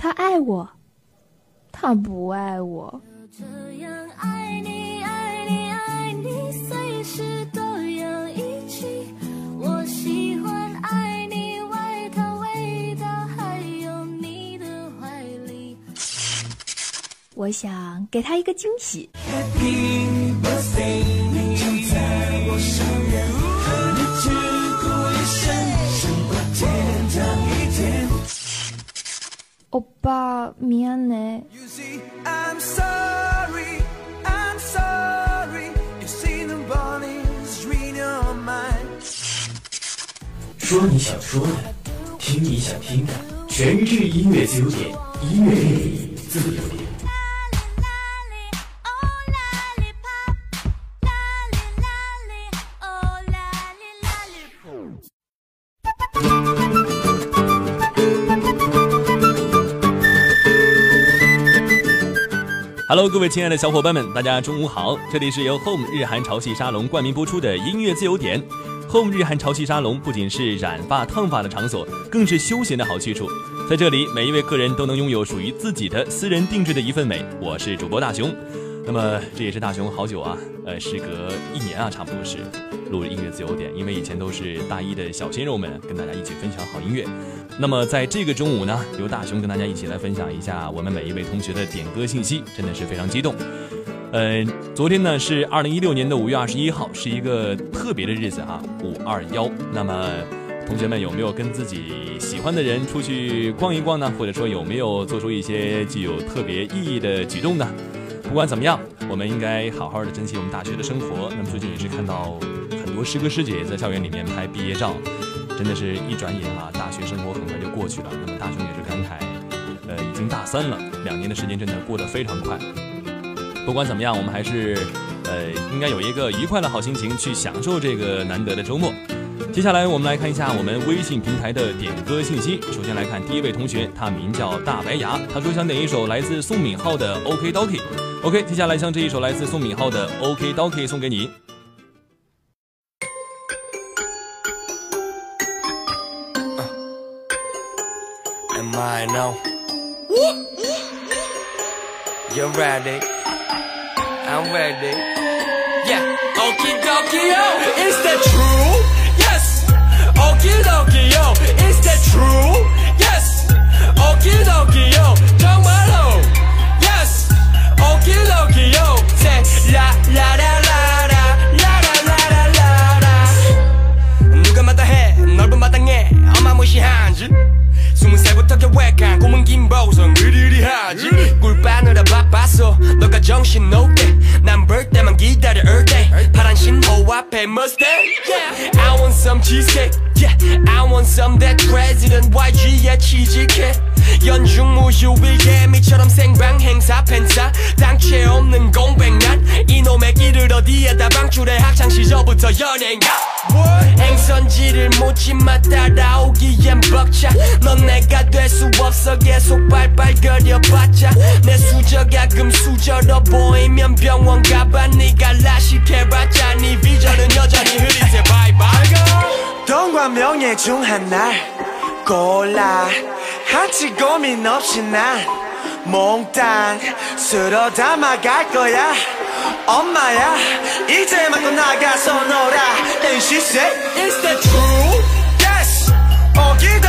他爱我，他不爱我。这样爱你，爱你，爱你，随时我想给他一个惊喜。Happy birthday，你就在我，和你一生，胜过天一天。欧巴，米安内。说你想说的，听你想听的，全智音乐自由点，音乐电影自由点。Hello，各位亲爱的小伙伴们，大家中午好！这里是由 Home 日韩潮汐沙龙冠名播出的音乐自由点。Home 日韩潮汐沙龙不仅是染发烫发的场所，更是休闲的好去处。在这里，每一位客人都能拥有属于自己的私人定制的一份美。我是主播大熊，那么这也是大熊好久啊，呃，时隔一年啊，差不多是录音乐自由点，因为以前都是大一的小鲜肉们跟大家一起分享好音乐。那么在这个中午呢，由大熊跟大家一起来分享一下我们每一位同学的点歌信息，真的是非常激动。呃，昨天呢是二零一六年的五月二十一号，是一个特别的日子啊，五二幺。那么同学们有没有跟自己喜欢的人出去逛一逛呢？或者说有没有做出一些具有特别意义的举动呢？不管怎么样，我们应该好好的珍惜我们大学的生活。那么最近也是看到很多师哥师姐在校园里面拍毕业照。真的是一转眼啊，大学生活很快就过去了。那么大雄也是感慨，呃，已经大三了，两年的时间真的过得非常快。不管怎么样，我们还是呃应该有一个愉快的好心情去享受这个难得的周末。接下来我们来看一下我们微信平台的点歌信息。首先来看第一位同学，他名叫大白牙，他说想点一首来自宋敏浩的 OK Doki。OK，接下来将这一首来自宋敏浩的 OK Doki 送给你。Am I now? You're ready. I'm ready. Yeah. Okie dokie yo. Is that true? 으리으리하지. 꿀 빠느라 바빴어 너가 정신 놓게. 난볼 때만 기다려 all day 파란 신호 앞에 Mustang yeah. I want some cheesecake. Yeah. I want some that president YG에 취직해. 연중 무휴 일 개미처럼 생방 행사 팬싸 당체 없는 공백 난. 이놈의 길을 어디에다 방출해. 학창시절부터 연예인가 행선지를 묻지마 따라오기엔 벅차. 넌 내가 될 수 없어 계속 발발거려봤자. 내 수저가 금수저로 보이면 병원 가봐. 네가 라식해봤자 네 비전은 여전히 흐릿해. 바이바이 돈과 명예 중 하나 골라. 한치 고민 없이 난 몽땅 쓸어 담아갈 거야. 엄마야 이제 맞고 나가서 놀아. And she said Is that true? Yes. 오기도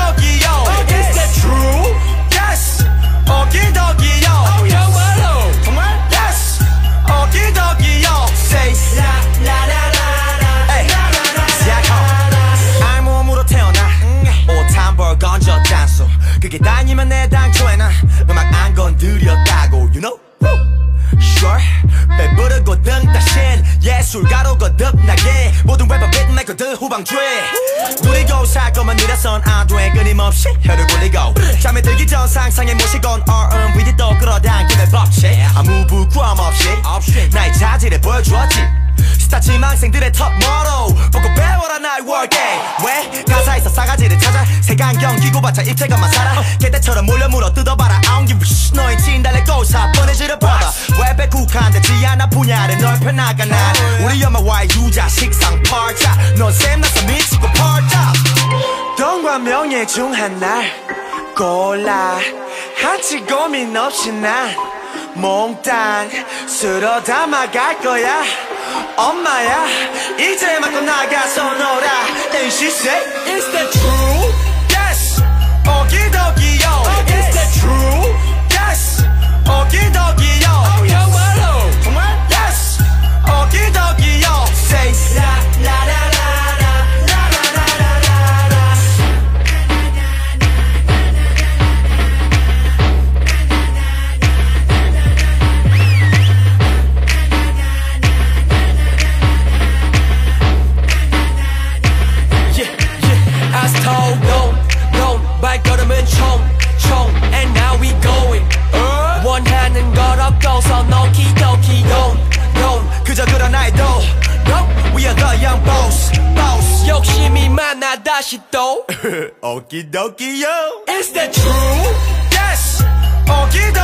그게 다니면 내 당초에 난 음악 안 건드렸다고 You know? Sure. 배부르고 등 따신 예술가로 거듭나게 모든 웹업 빛나거든 후방주에. 누리고 살 거면 일어선 안돼 끊임없이 혀를 굴리고 잠에 들기 전 상상에 모시건 얼음 위디 또 끌어당기는 법칙. 아무 부끄럼 없이 나의 자질을 보여주었지. 스타 지망생들의 top motto. 보고 배워라 나의 working 왜? 가사에서 싸가지를 찾아. 색안경 끼고 봤자 입체감만 살아. 개떼처럼 몰려 물어 뜯어봐라. I don't give a shit. 너의 진달래 꼬사 뻔해지려 봐봐 웹에 국한되지 않아. 분야를 넓혀 나가 난 우리 엄마와의 유자 식상 팔자. 넌 샘나서 미치고 팔자. 돈과 명예 중 하나를 골라. 한치 고민 없이 난 몽땅 쓸어 담아갈 거야 엄마야 이제 맞고 나가서 놀아 And she say Is that true? Yes 오기도기 wash it though. Okie dokie yo. Is that true? Yes. Okie dokie.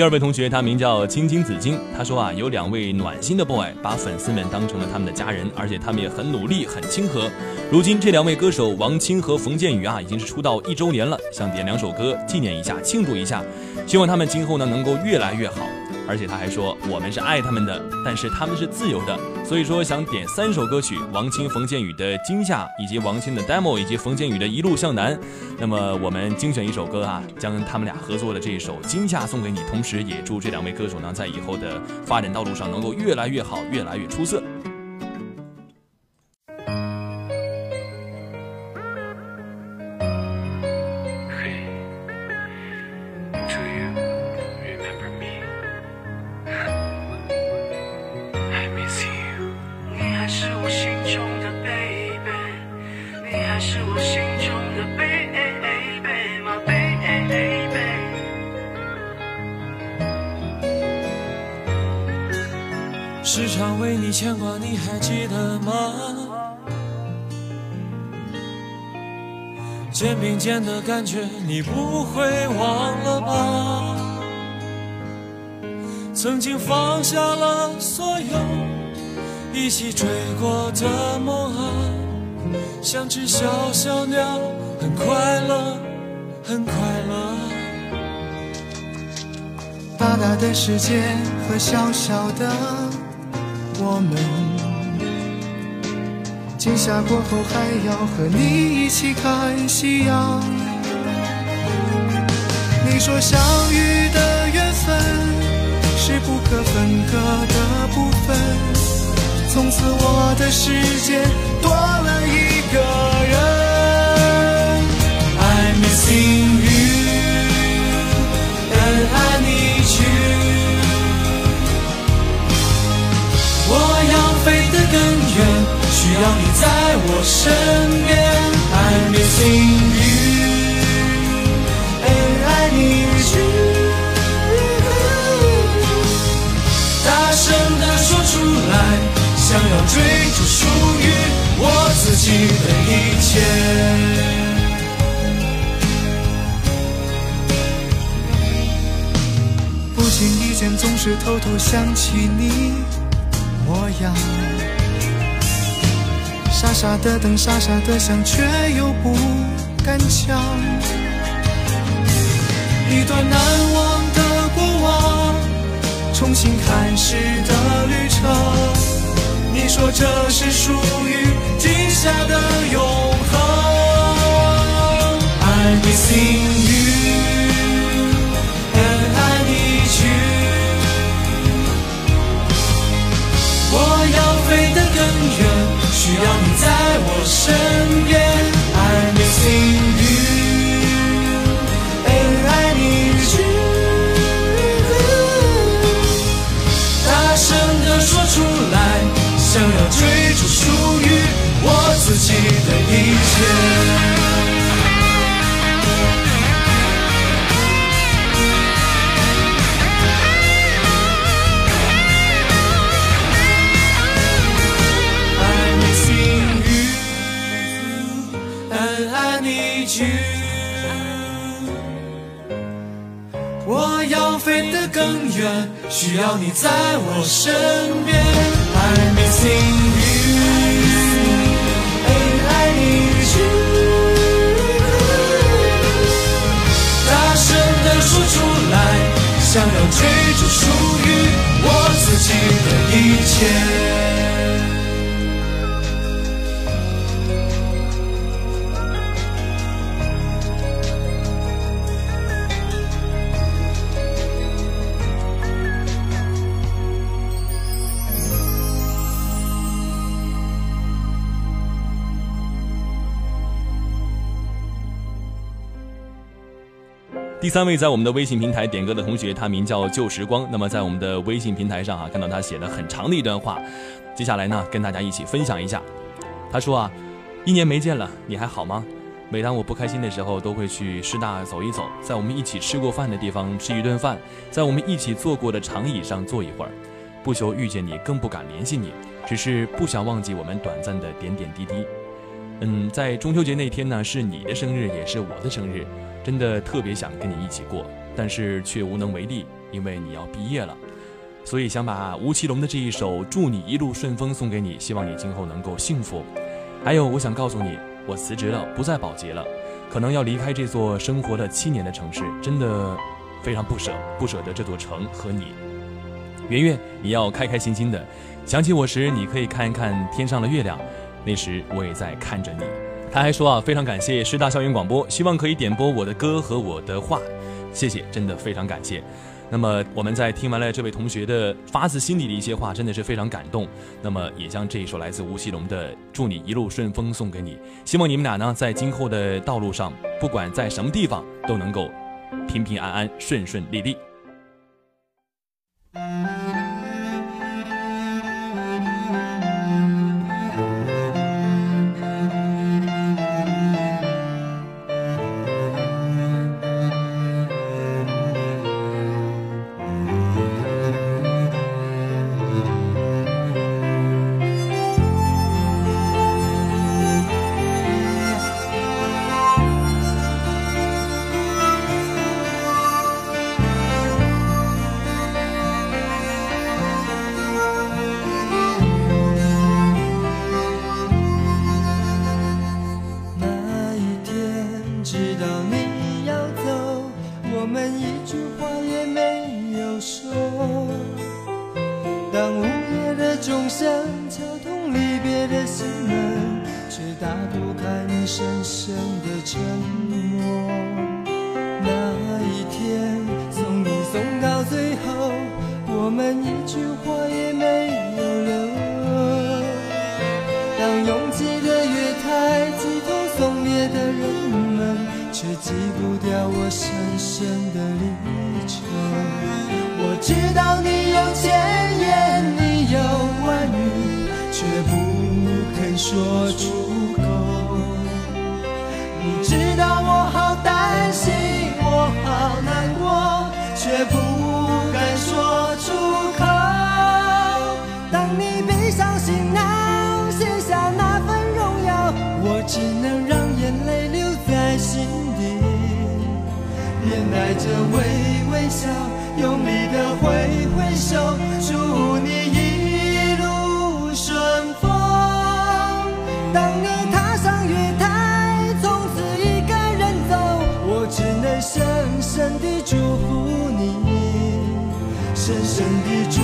第二位同学，他名叫青青子衿。他说啊，有两位暖心的 boy 把粉丝们当成了他们的家人，而且他们也很努力，很亲和。如今这两位歌手王青和冯建宇啊，已经是出道一周年了，想点两首歌纪念一下，庆祝一下。希望他们今后呢能够越来越好。而且他还说，我们是爱他们的，但是他们是自由的。所以说想点三首歌曲：王清、冯建宇的《惊吓》，以及王清的《demo》，以及冯建宇的《一路向南》。那么我们精选一首歌啊，将他们俩合作的这一首《惊吓》送给你，同时也祝这两位歌手呢在以后的发展道路上能够越来越好，越来越出色。牵挂，你还记得吗？肩并肩的感觉，你不会忘了吧？曾经放下了所有，一起追过的梦啊，像只小小鸟，很快乐，很快乐。大大的世界和小小的我们。今夏过后还要和你一起看夕阳。你说相遇的缘分是不可分割的部分，从此我的世界多在我身边，I'm missing you and I need you。大声地说出来，想要追逐属于我自己的一切。不经意间，总是偷偷想起你模样。傻傻的等，傻傻的想，却又不敢讲。一段难忘的过往，重新开始的旅程。你说这是属于今夏的永恒。I'm missing you 只要你在我身边。远，需要你在我身边。I'm missing you, and I need you。大声地说出来，想要追逐属于我自己的一切。三位在我们的微信平台点歌的同学，他名叫旧时光。那么在我们的微信平台上啊，看到他写了很长的一段话，接下来呢，跟大家一起分享一下。他说啊，一年没见了，你还好吗？每当我不开心的时候，都会去师大走一走，在我们一起吃过饭的地方吃一顿饭，在我们一起坐过的长椅上坐一会儿。不求遇见你，更不敢联系你，只是不想忘记我们短暂的点点滴滴。嗯，在中秋节那天呢，是你的生日，也是我的生日。真的特别想跟你一起过，但是却无能为力，因为你要毕业了，所以想把吴奇隆的这一首《祝你一路顺风》送给你，希望你今后能够幸福。还有，我想告诉你，我辞职了，不再保洁了，可能要离开这座生活了七年的城市，真的非常不舍，不舍得这座城和你。圆圆，你要开开心心的，想起我时，你可以看一看天上的月亮，那时我也在看着你。他还说啊，非常感谢师大校园广播，希望可以点播我的歌和我的话，谢谢，真的非常感谢。那么我们在听完了这位同学的发自心底的一些话，真的是非常感动。那么也将这一首来自吴奇隆的《祝你一路顺风》送给你，希望你们俩呢在今后的道路上，不管在什么地方都能够平平安安、顺顺利利。深深的沉默。里的挥挥手，祝你一路顺风。当你踏上月台，从此一个人走，我只能深深地祝福你，深深地祝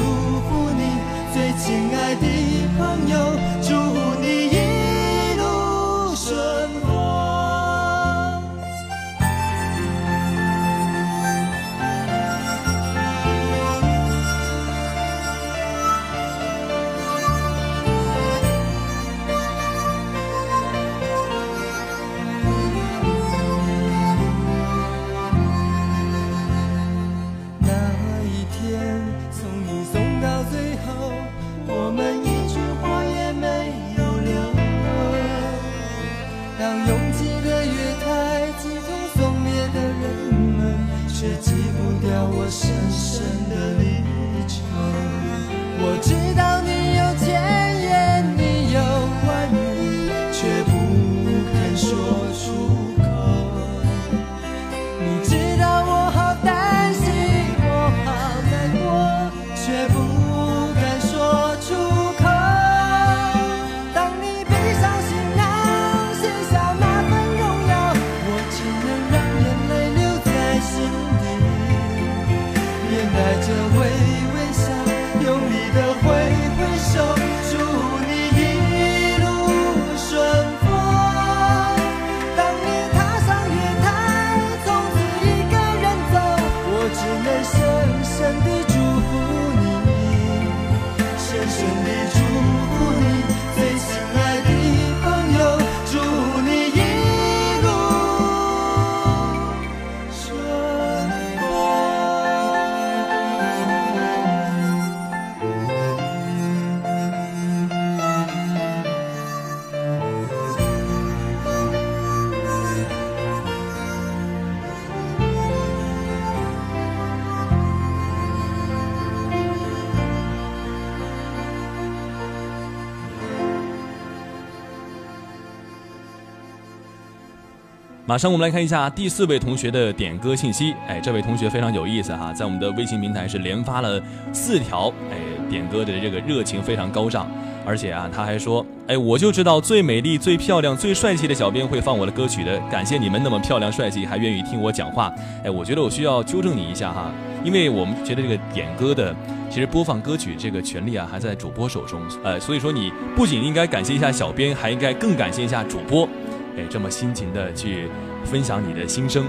马上我们来看一下第四位同学的点歌信息。哎，这位同学非常有意思哈，在我们的微信平台是连发了四条，哎，点歌的这个热情非常高涨。而且啊，他还说，哎，我就知道最美丽、最漂亮、最帅气的小编会放我的歌曲的。感谢你们那么漂亮、帅气，还愿意听我讲话。哎，我觉得我需要纠正你一下哈，因为我们觉得这个点歌的，其实播放歌曲这个权利啊，还在主播手中。呃，所以说你不仅应该感谢一下小编，还应该更感谢一下主播。哎，这么辛勤的去分享你的心声。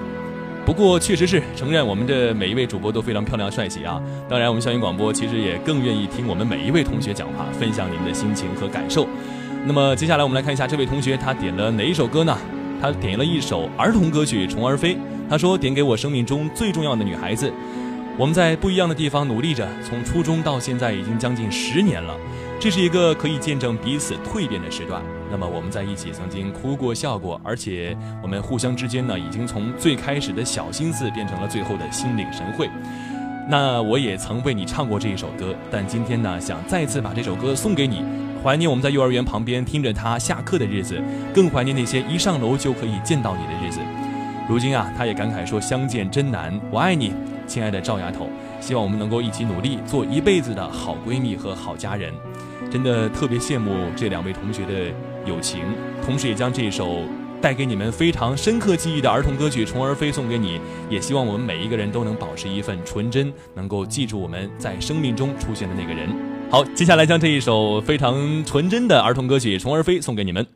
不过确实是承认我们的每一位主播都非常漂亮帅气啊！当然，我们校园广播其实也更愿意听我们每一位同学讲话，分享您的心情和感受。那么接下来我们来看一下这位同学他点了哪一首歌呢？他点了一首儿童歌曲《虫儿飞》，他说点给我生命中最重要的女孩子。我们在不一样的地方努力着，从初中到现在已经将近十年了。这是一个可以见证彼此蜕变的时段。那么我们在一起曾经哭过、笑过，而且我们互相之间呢，已经从最开始的小心思变成了最后的心领神会。那我也曾为你唱过这一首歌，但今天呢，想再次把这首歌送给你，怀念我们在幼儿园旁边听着他下课的日子，更怀念那些一上楼就可以见到你的日子。如今啊，他也感慨说相见真难，我爱你，亲爱的赵丫头。希望我们能够一起努力，做一辈子的好闺蜜和好家人。真的特别羡慕这两位同学的友情，同时也将这首带给你们非常深刻记忆的儿童歌曲《虫儿飞》送给你。也希望我们每一个人都能保持一份纯真，能够记住我们在生命中出现的那个人。好，接下来将这一首非常纯真的儿童歌曲《虫儿飞》送给你们。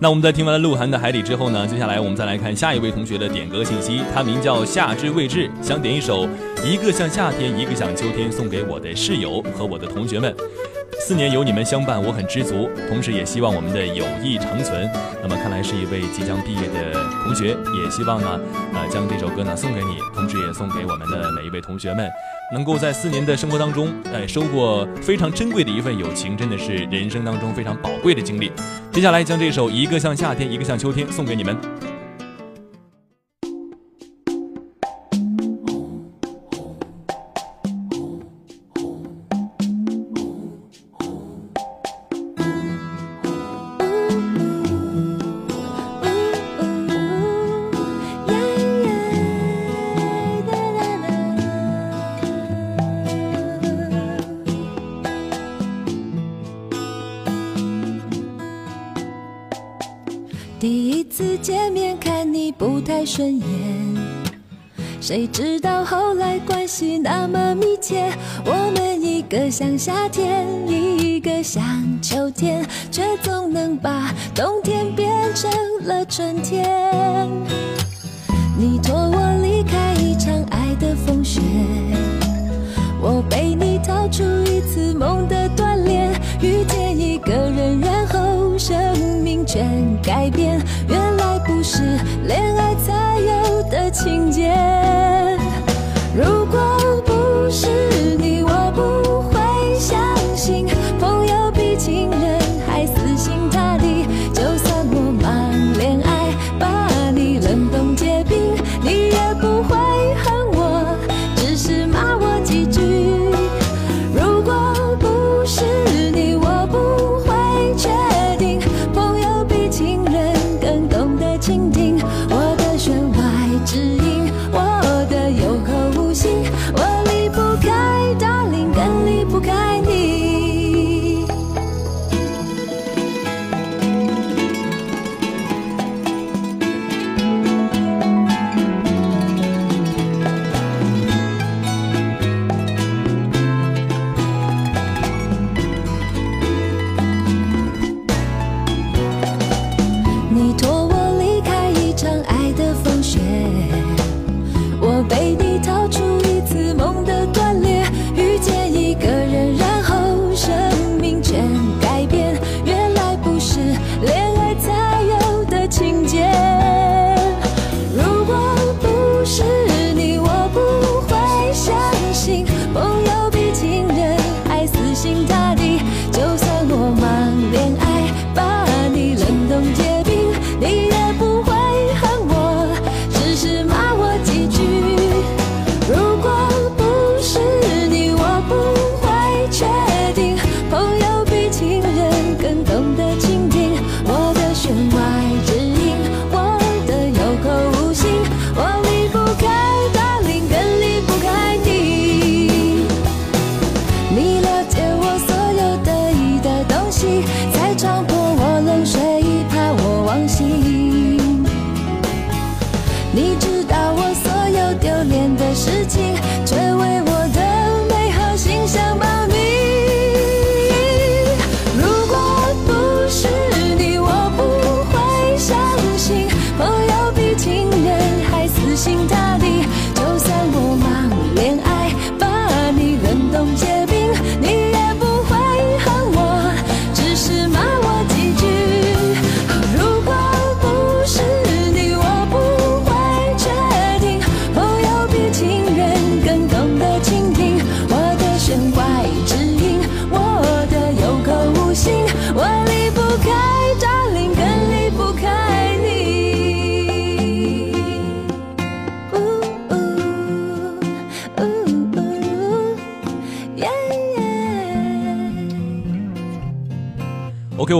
那我们在听完了鹿晗的《海底》之后呢，接下来我们再来看下一位同学的点歌信息。他名叫夏之未至，想点一首《一个像夏天，一个像秋天》，送给我的室友和我的同学们。四年有你们相伴，我很知足，同时也希望我们的友谊长存。那么看来是一位即将毕业的同学，也希望呢，呃，将这首歌呢送给你，同时也送给我们的每一位同学们。能够在四年的生活当中，哎，收获非常珍贵的一份友情，真的是人生当中非常宝贵的经历。接下来将这首《一个像夏天，一个像秋天》送给你们。夏天，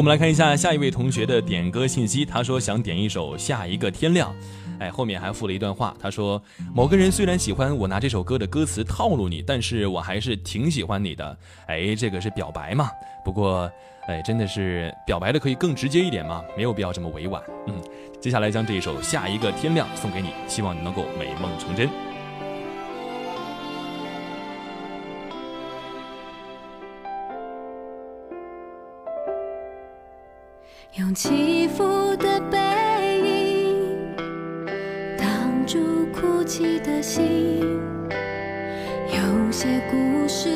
们来看一下下一位同学的点歌信息。他说想点一首《下一个天亮》，哎，后面还附了一段话。他说某个人虽然喜欢我拿这首歌的歌词套路你，但是我还是挺喜欢你的。哎，这个是表白嘛？不过，哎，真的是表白的可以更直接一点嘛，没有必要这么委婉。嗯，接下来将这一首《下一个天亮》送给你，希望你能够美梦成真。用起伏的背影挡住哭泣的心。有些故事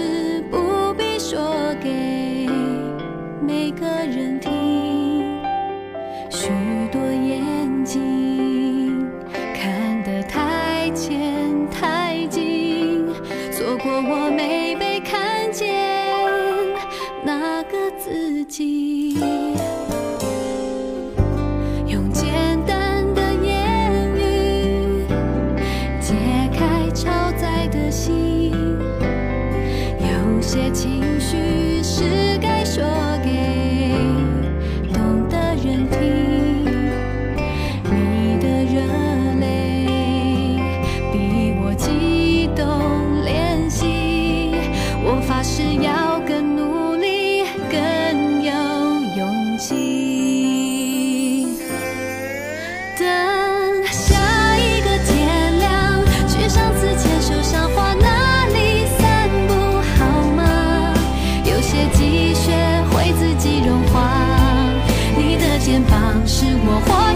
肩膀，是我活。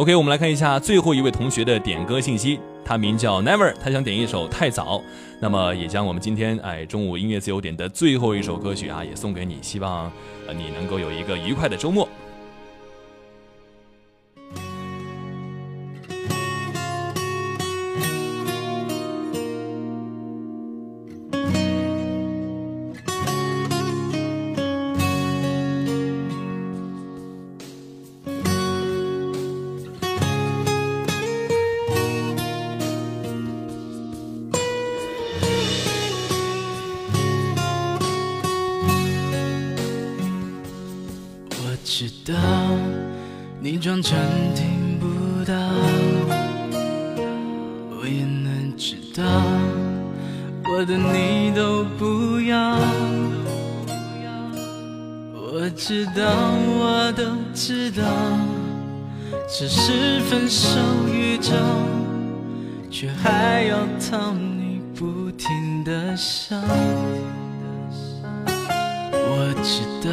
OK，我们来看一下最后一位同学的点歌信息。他名叫 Never，他想点一首《太早》，那么也将我们今天哎中午音乐自由点的最后一首歌曲啊，也送给你，希望呃你能够有一个愉快的周末。你装成听不到我也能知道我的你都不要我知道我都知道只是分手预兆却还要讨你不停的笑我知道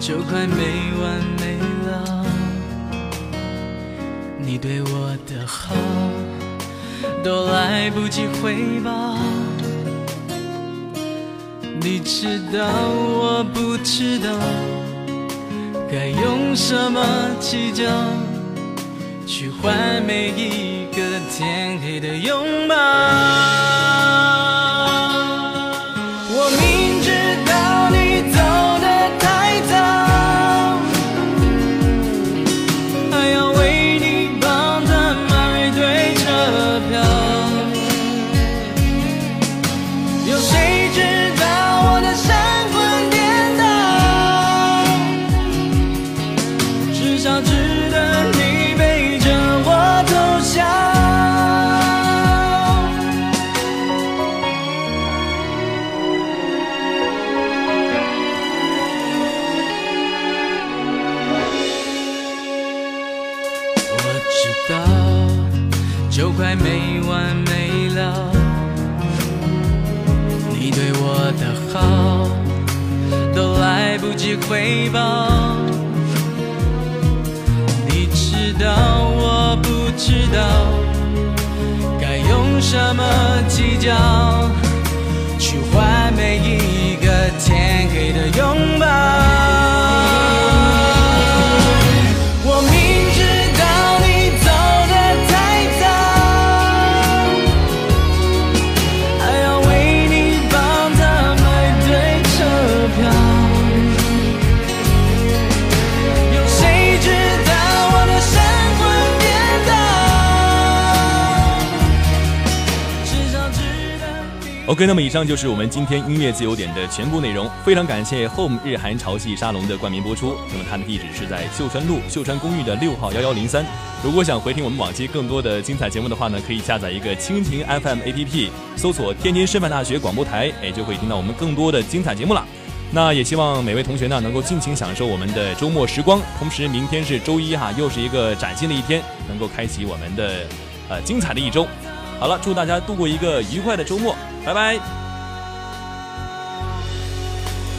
就快没完没你对我的好都来不及回报，你知道我不知道该用什么计较去换每一个天黑的拥抱。OK，那么以上就是我们今天音乐自由点的全部内容。非常感谢 Home 日韩潮汐沙龙的冠名播出。那么它的地址是在秀川路秀川公寓的六号幺幺零三。如果想回听我们往期更多的精彩节目的话呢，可以下载一个蜻蜓 FM APP，搜索天津师范大学广播台，哎，就会听到我们更多的精彩节目了。那也希望每位同学呢能够尽情享受我们的周末时光。同时，明天是周一哈，又是一个崭新的一天，能够开启我们的呃精彩的一周。好了，祝大家度过一个愉快的周末，拜拜。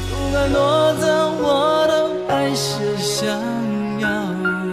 不管多早，我都还是想要。